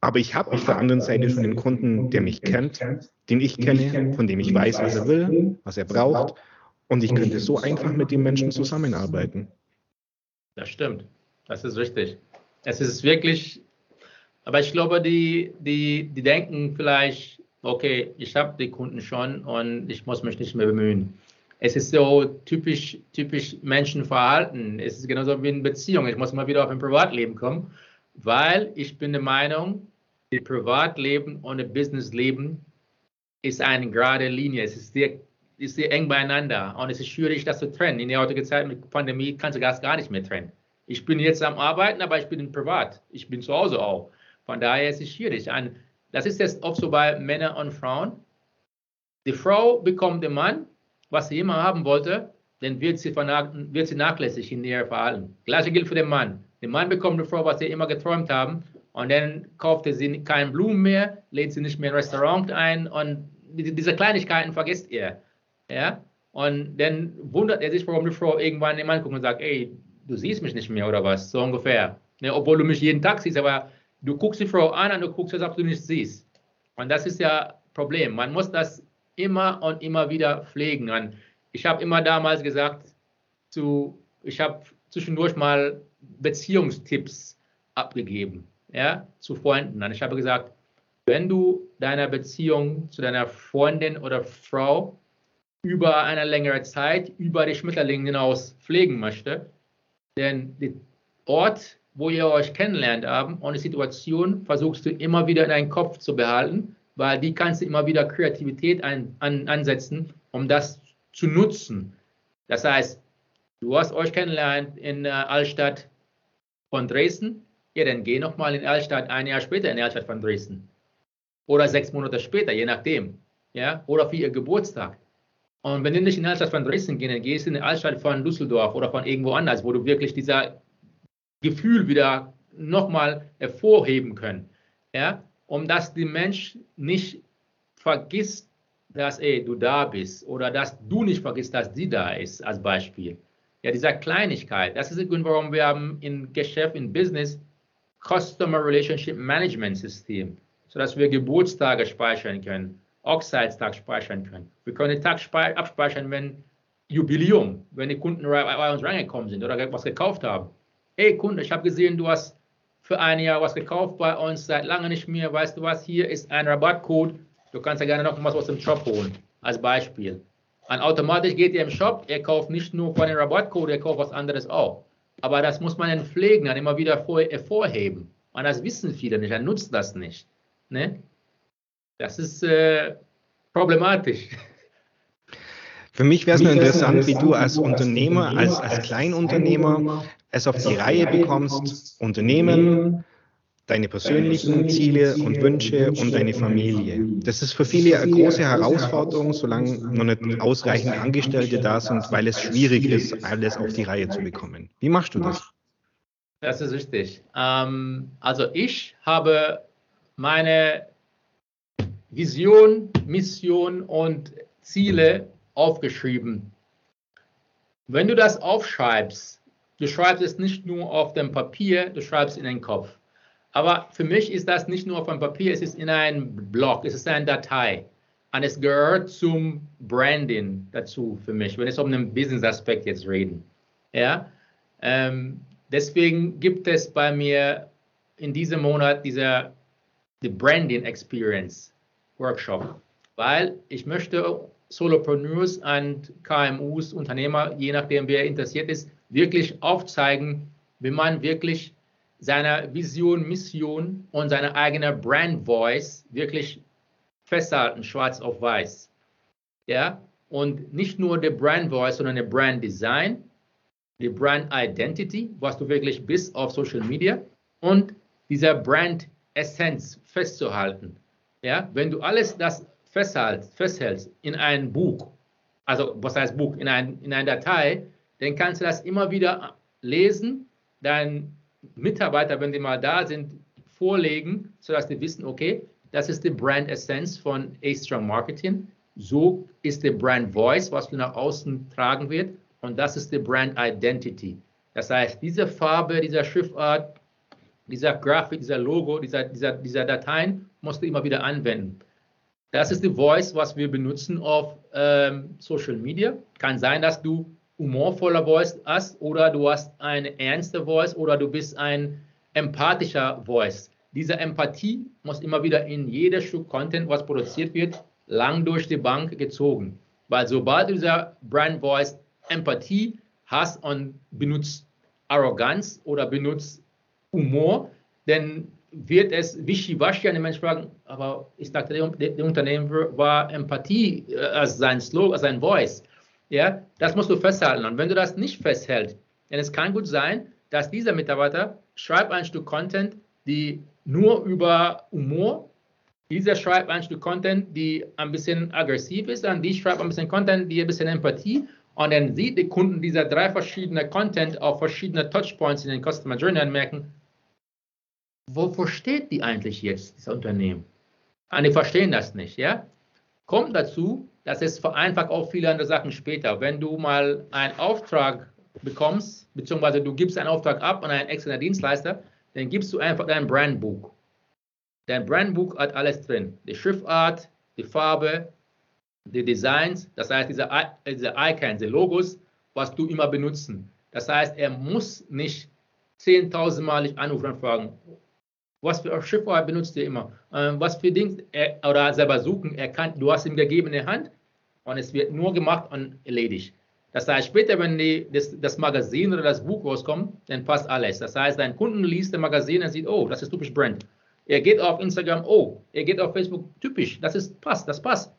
Aber ich habe auf der anderen Seite schon den Kunden, der mich kennt, den ich kenne, von dem ich weiß, was er will, was er braucht. Und ich könnte so einfach mit dem Menschen zusammenarbeiten. Das stimmt. Das ist richtig. Es ist wirklich, aber ich glaube, die, die, die denken vielleicht, okay, ich habe die Kunden schon und ich muss mich nicht mehr bemühen. Es ist so typisch, typisch Menschenverhalten. Es ist genauso wie in Beziehungen. Ich muss mal wieder auf ein Privatleben kommen, weil ich bin der Meinung, das Privatleben und das Businessleben ist eine gerade Linie. Es ist sehr, ist sehr eng beieinander und es ist schwierig, das zu trennen. In der heutigen Zeit mit Pandemie kannst du das gar nicht mehr trennen. Ich bin jetzt am Arbeiten, aber ich bin privat. Ich bin zu Hause auch. Von daher ist es schwierig. Das ist jetzt oft so bei Männern und Frauen. Die Frau bekommt den Mann, was sie immer haben wollte, dann wird sie, wird sie nachlässig in ihr Verhalten. Gleiche gilt für den Mann. Der Mann bekommt eine Frau, was sie immer geträumt haben, und dann kauft er sie keine Blumen mehr, lädt sie nicht mehr in ein Restaurant ein und diese Kleinigkeiten vergisst er. Ja? Und dann wundert er sich, warum die Frau irgendwann den Mann guckt und sagt, ey, du siehst mich nicht mehr oder was, so ungefähr. Ja, obwohl du mich jeden Tag siehst, aber du guckst die Frau an und du guckst, als ob du nicht siehst. Und das ist ja Problem. Man muss das immer und immer wieder pflegen. Und ich habe immer damals gesagt, zu, ich habe zwischendurch mal Beziehungstipps abgegeben, ja, zu Freunden. Und ich habe gesagt, wenn du deine Beziehung zu deiner Freundin oder Frau über eine längere Zeit, über die Schmetterlinge hinaus pflegen möchtest, denn der Ort, wo ihr euch kennenlernt haben und die Situation versuchst du immer wieder in deinen Kopf zu behalten, weil die kannst du immer wieder Kreativität ein, an, ansetzen, um das zu nutzen. Das heißt, du hast euch kennengelernt in der Altstadt von Dresden, ja, dann geh nochmal in Altstadt ein Jahr später in Altstadt von Dresden. Oder sechs Monate später, je nachdem. Ja, oder für ihr Geburtstag. Und wenn du nicht in die Altstadt von Dresden gehst, dann gehst du in die Altstadt von Düsseldorf oder von irgendwo anders, wo du wirklich dieser Gefühl wieder nochmal hervorheben können. Ja, um dass der Mensch nicht vergisst, dass ey, du da bist oder dass du nicht vergisst, dass sie da ist, als Beispiel. Ja, dieser Kleinigkeit, das ist der Grund, warum wir haben im Geschäft, im Business Customer Relationship Management System, sodass wir Geburtstage speichern können, Hochzeitstag speichern können. Wir können den Tag abspeichern, wenn Jubiläum, wenn die Kunden bei uns reingekommen sind oder was gekauft haben. Hey Kunde, ich habe gesehen, du hast für ein Jahr was gekauft bei uns, seit lange nicht mehr. Weißt du was? Hier ist ein Rabattcode. Du kannst ja gerne noch was aus dem Shop holen. Als Beispiel. Und automatisch geht ihr im Shop, er kauft nicht nur von dem Rabattcode, er kauft was anderes auch. Aber das muss man dann pflegen, dann immer wieder hervorheben. Und das wissen viele nicht, er nutzt das nicht. Ne? Das ist äh, problematisch. Für mich wäre es nur interessant, wie du als Unternehmer, als, als Kleinunternehmer es auf die Reihe bekommst, Unternehmen, deine persönlichen Ziele und Wünsche und deine Familie. Das ist für viele eine große Herausforderung, solange noch nicht ausreichend Angestellte da sind, weil es schwierig ist, alles auf die Reihe zu bekommen. Wie machst du das? Das ist richtig. Ähm, also ich habe meine Vision, Mission und Ziele aufgeschrieben. Wenn du das aufschreibst, du schreibst es nicht nur auf dem Papier, du schreibst es in den Kopf. Aber für mich ist das nicht nur auf dem Papier, es ist in einem Blog, es ist eine Datei. Und es gehört zum Branding dazu für mich, wenn es um den Business-Aspekt jetzt reden. Ja? Ähm, deswegen gibt es bei mir in diesem Monat dieser die Branding Experience Workshop, weil ich möchte Solopreneurs und KMUs, Unternehmer, je nachdem wer interessiert ist, wirklich aufzeigen, wie man wirklich seine Vision, Mission und seine eigene Brand Voice wirklich festhalten, schwarz auf weiß. Ja, und nicht nur der Brand Voice, sondern der Brand Design, die Brand Identity, was du wirklich bist auf Social Media und dieser Brand Essenz festzuhalten. Ja, wenn du alles das festhältst, festhältst in ein Buch, also was heißt Buch, in, ein, in eine Datei, dann kannst du das immer wieder lesen, deinen Mitarbeiter, wenn die mal da sind, vorlegen, sodass die wissen, okay, das ist die Brand Essence von A-Strong Marketing. So ist die Brand Voice, was du nach außen tragen wird. Und das ist die Brand Identity. Das heißt, diese Farbe, dieser Schriftart, dieser Grafik, dieser Logo, dieser, dieser, dieser Dateien musst du immer wieder anwenden. Das ist die Voice, was wir benutzen auf ähm, Social Media. Kann sein, dass du humorvoller Voice hast oder du hast eine ernste Voice oder du bist ein empathischer Voice. Diese Empathie muss immer wieder in jedes Stück Content, was produziert wird, lang durch die Bank gezogen. Weil sobald dieser Brand Voice Empathie hast und benutzt Arroganz oder benutzt Humor, dann wird es wischiwaschi an den Menschen fragen, aber ich dachte, der, der Unternehmen war Empathie äh, als sein Slogan, als sein Voice. Ja, das musst du festhalten. Und wenn du das nicht festhältst, dann es kann gut sein, dass dieser Mitarbeiter schreibt ein Stück Content, die nur über Humor, dieser schreibt ein Stück Content, die ein bisschen aggressiv ist, und die schreibt ein bisschen Content, die ein bisschen Empathie, und dann sieht der Kunden dieser drei verschiedene Content auf verschiedene Touchpoints in den Customer Journey und merken, wovor steht die eigentlich jetzt, das Unternehmen? Und die verstehen das nicht, ja? Kommt dazu, dass es vereinfacht auch viele andere Sachen später. Wenn du mal einen Auftrag bekommst, beziehungsweise du gibst einen Auftrag ab an einen externen Dienstleister, dann gibst du einfach dein Brandbuch. Dein Brandbuch hat alles drin. Die Schriftart, die Farbe, die Designs, das heißt diese, diese Icons, die Logos, was du immer benutzen. Das heißt, er muss nicht 10.000 Mal anrufen und fragen, was für Schriftart benutzt ihr immer? Ähm, was für Dinge oder selber suchen. Er kann, du hast ihm gegeben der Hand und es wird nur gemacht und erledigt. Das heißt, später, wenn die, das, das, Magazin oder das Buch rauskommt, dann passt alles. Das heißt, dein Kunden liest das Magazin und sieht, oh, das ist typisch Brand. Er geht auf Instagram, oh, er geht auf Facebook, typisch, das ist passt, das passt.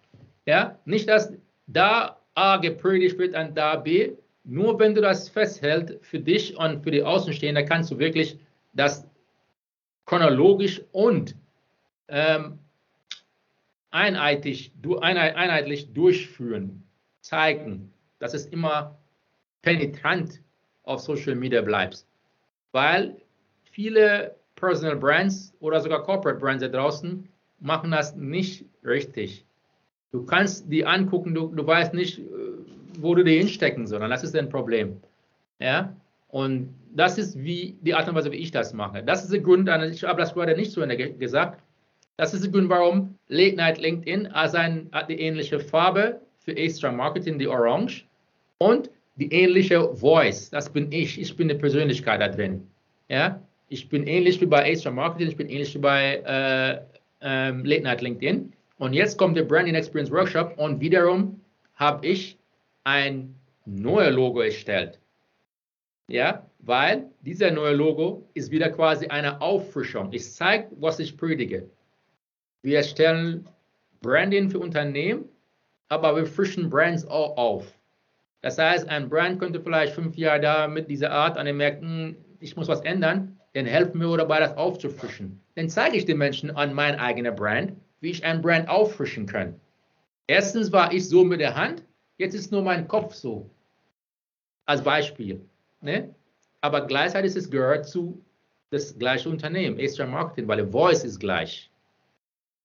Ja, nicht, dass da A gepredigt wird und da B. Nur wenn du das festhältst für dich und für die Außenstehenden, kannst du wirklich das chronologisch und ähm, einheitlich, einheitlich durchführen, zeigen, dass es immer penetrant auf Social Media bleibt. Weil viele Personal Brands oder sogar Corporate Brands da draußen machen das nicht richtig. Du kannst die angucken, du, du weißt nicht, äh, wo du die hinstecken sollst. Das ist ein Problem. Ja? Und das ist wie die Art und Weise, wie ich das mache. Das ist der Grund, ich habe das gerade nicht Ende gesagt. Das ist der Grund, warum Late Night LinkedIn also ein, hat die ähnliche Farbe für Extra Marketing, die Orange, und die ähnliche Voice. Das bin ich. Ich bin eine Persönlichkeit da drin. Ja? Ich bin ähnlich wie bei Extra Marketing, ich bin ähnlich wie bei äh, ähm, Late Night LinkedIn. Und jetzt kommt der Branding Experience Workshop und wiederum habe ich ein neues Logo erstellt. Ja, weil dieser neue Logo ist wieder quasi eine Auffrischung. Ich zeige, was ich predige. Wir erstellen Branding für Unternehmen, aber wir frischen Brands auch auf. Das heißt, ein Brand könnte vielleicht fünf Jahre da mit dieser Art an den Märkten, ich muss was ändern, dann helfen mir dabei, das aufzufrischen. Dann zeige ich den Menschen an mein eigener Brand, wie ich ein Brand auffrischen kann. Erstens war ich so mit der Hand, jetzt ist nur mein Kopf so. Als Beispiel. Ne? Aber gleichzeitig ist es gehört zu das gleiche Unternehmen, Extra Marketing, weil Voice ist gleich.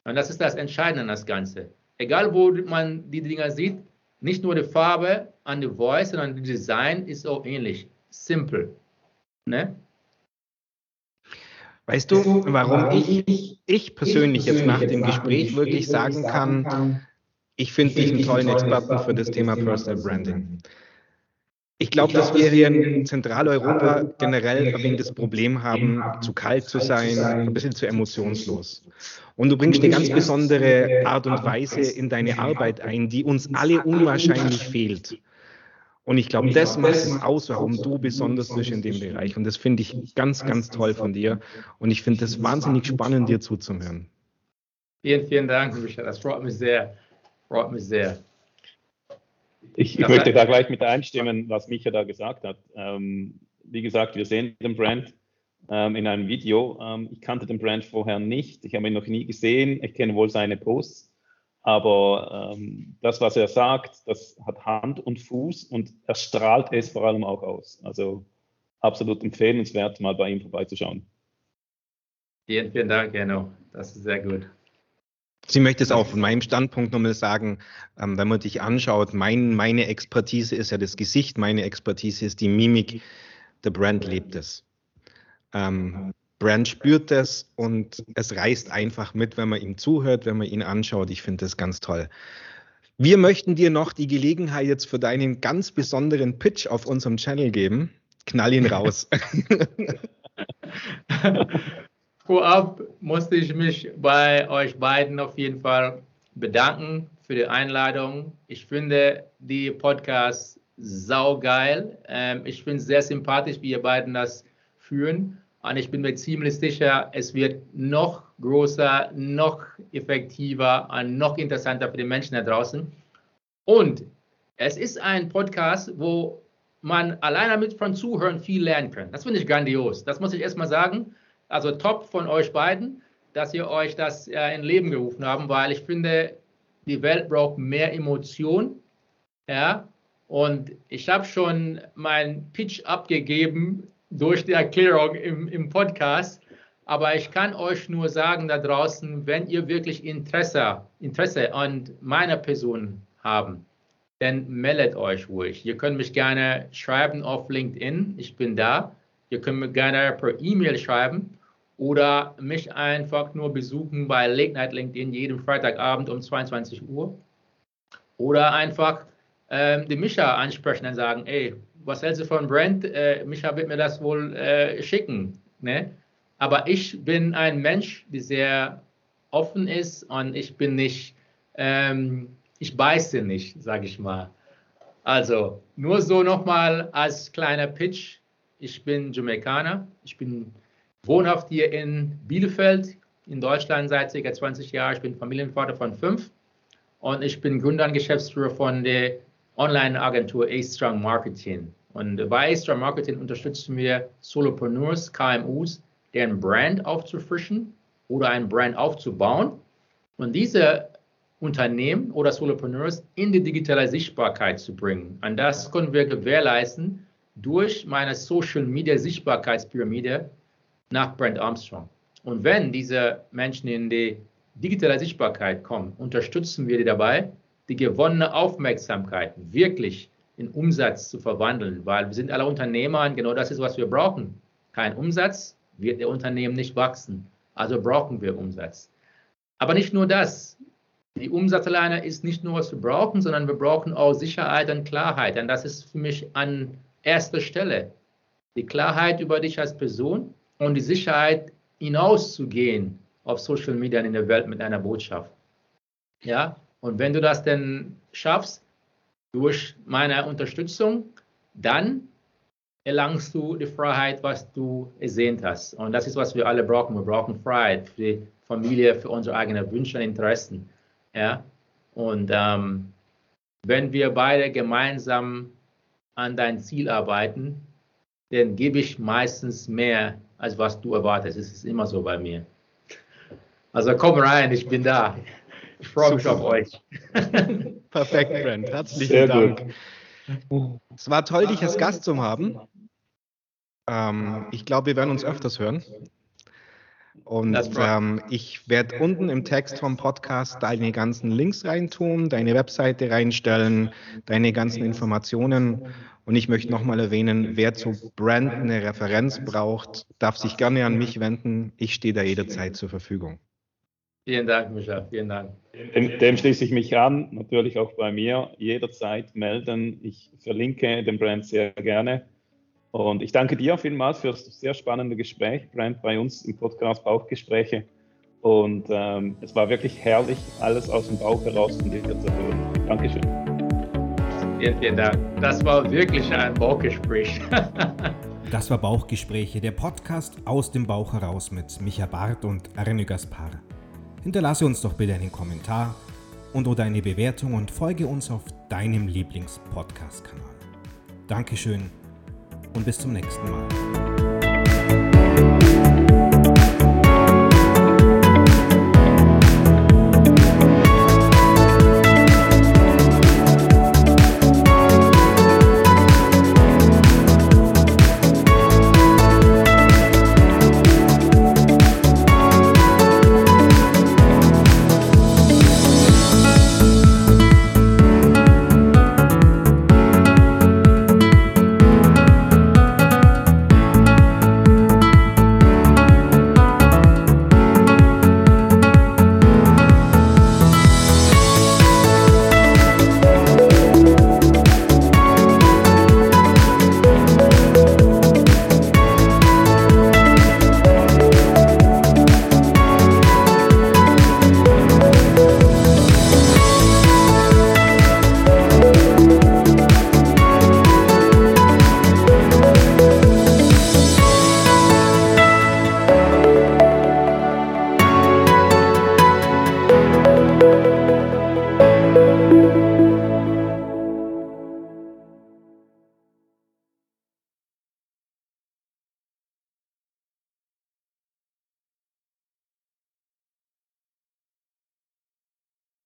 Und das ist das Entscheidende an das Ganze. Egal, wo man die Dinger sieht, nicht nur die Farbe an der Voice, sondern das Design ist auch ähnlich. Simple. Ne? Weißt du, warum ich, ich persönlich jetzt nach dem Gespräch wirklich sagen kann, ich finde dich einen tollen Experten für das Thema Personal Branding. Ich glaube, dass wir hier in Zentraleuropa generell ein wenig das Problem haben, zu kalt zu sein, ein bisschen zu emotionslos. Und du bringst eine ganz besondere Art und Weise in deine Arbeit ein, die uns alle unwahrscheinlich fehlt. Und ich glaube, das macht es aus, warum du besonders bist in dem Bereich. Und das finde ich ganz, ganz toll von dir. Und ich finde es wahnsinnig spannend, dir zuzuhören. Vielen, vielen Dank, Michael. Das freut mich sehr. Freut mich sehr. Ich, ich möchte da gleich mit einstimmen, was Micha da gesagt hat. Ähm, wie gesagt, wir sehen den Brand ähm, in einem Video. Ähm, ich kannte den Brand vorher nicht. Ich habe ihn noch nie gesehen. Ich kenne wohl seine Posts. Aber ähm, das, was er sagt, das hat Hand und Fuß und er strahlt es vor allem auch aus. Also absolut empfehlenswert, mal bei ihm vorbeizuschauen. Vielen, vielen Dank, Enno. Das ist sehr gut. Sie möchte es auch von meinem Standpunkt nochmal sagen, ähm, wenn man dich anschaut, mein, meine Expertise ist ja das Gesicht, meine Expertise ist die Mimik, der Brand lebt es. Ähm, Brand spürt das und es reißt einfach mit, wenn man ihm zuhört, wenn man ihn anschaut. Ich finde das ganz toll. Wir möchten dir noch die Gelegenheit jetzt für deinen ganz besonderen Pitch auf unserem Channel geben. Knall ihn raus. *laughs* *laughs* Vorab musste ich mich bei euch beiden auf jeden Fall bedanken für die Einladung. Ich finde die Podcast saugeil. Ähm, ich finde es sehr sympathisch, wie ihr beiden das führen. Und ich bin mir ziemlich sicher, es wird noch größer, noch effektiver und noch interessanter für die Menschen da draußen. Und es ist ein Podcast, wo man alleine mit von Zuhören viel lernen kann. Das finde ich grandios. Das muss ich erstmal sagen. Also top von euch beiden, dass ihr euch das äh, in Leben gerufen habt, weil ich finde, die Welt braucht mehr Emotion. Ja, und ich habe schon meinen Pitch abgegeben durch die Erklärung im, im Podcast. Aber ich kann euch nur sagen da draußen, wenn ihr wirklich Interesse, Interesse an meiner Person haben, dann meldet euch ruhig. Ihr könnt mich gerne schreiben auf LinkedIn. Ich bin da. Ihr könnt mir gerne per E-Mail schreiben oder mich einfach nur besuchen bei Late Night LinkedIn jeden Freitagabend um 22 Uhr. Oder einfach ähm, die Micha ansprechen und sagen, ey, was hältst du von Brand? Äh, Micha wird mir das wohl äh, schicken. Ne? Aber ich bin ein Mensch, der sehr offen ist und ich bin nicht, ähm, ich beiße nicht, sage ich mal. Also nur so nochmal als kleiner Pitch. Ich bin Jamaikaner. Ich bin wohnhaft hier in Bielefeld in Deutschland seit ca. 20 Jahren. Ich bin Familienvater von fünf und ich bin Gründer und Geschäftsführer von der Online-Agentur A-Strong Marketing. Und bei A-Strong Marketing unterstützen wir Solopreneurs, KMUs, deren Brand aufzufrischen oder ein Brand aufzubauen. Und diese Unternehmen oder Solopreneurs in die digitale Sichtbarkeit zu bringen. Und das können wir gewährleisten durch meine Social Media Sichtbarkeitspyramide nach Brand Armstrong. Und wenn diese Menschen in die digitale Sichtbarkeit kommen, unterstützen wir die dabei, die gewonnene Aufmerksamkeit wirklich in Umsatz zu verwandeln, weil wir sind alle Unternehmer und genau das ist, was wir brauchen. Kein Umsatz wird der Unternehmen nicht wachsen. Also brauchen wir Umsatz. Aber nicht nur das. Die Umsatzleine ist nicht nur, was wir brauchen, sondern wir brauchen auch Sicherheit und Klarheit. Und das ist für mich an erster Stelle. Die Klarheit über dich als Person und die Sicherheit, hinauszugehen auf Social Media in der Welt mit einer Botschaft. Ja, und wenn du das denn schaffst, durch meine Unterstützung, dann erlangst du die Freiheit, was du ersehnt hast. Und das ist, was wir alle brauchen. Wir brauchen Freiheit für die Familie, für unsere eigenen Wünsche und Interessen. Ja? Und ähm, wenn wir beide gemeinsam an dein Ziel arbeiten, dann gebe ich meistens mehr, als was du erwartest. Es ist immer so bei mir. Also komm rein, ich bin da. Ich freue mich auf euch. *laughs* Perfekt, Brent. Herzlichen Sehr Dank. Gut. Es war toll, dich als Gast zu haben. Ähm, ich glaube, wir werden uns öfters hören. Und ähm, ich werde unten im Text vom Podcast deine ganzen Links reintun, deine Webseite reinstellen, deine ganzen Informationen. Und ich möchte nochmal erwähnen, wer zu Brand eine Referenz braucht, darf sich gerne an mich wenden. Ich stehe da jederzeit zur Verfügung. Vielen Dank, Micha. Vielen Dank. Dem, dem, schließe ich mich an, natürlich auch bei mir. Jederzeit melden. Ich verlinke den Brand sehr gerne. Und ich danke dir vielmals für das sehr spannende Gespräch, Brand, bei uns im Podcast Bauchgespräche. Und ähm, es war wirklich herrlich, alles aus dem Bauch heraus von dir zu hören. Dankeschön. Vielen, vielen Dank. Das war wirklich ein Bauchgespräch. *laughs* das war Bauchgespräche, der Podcast aus dem Bauch heraus mit Micha Barth und Arne Gaspar. Hinterlasse uns doch bitte einen Kommentar und oder eine Bewertung und folge uns auf deinem Lieblingspodcast-Kanal. Dankeschön und bis zum nächsten Mal.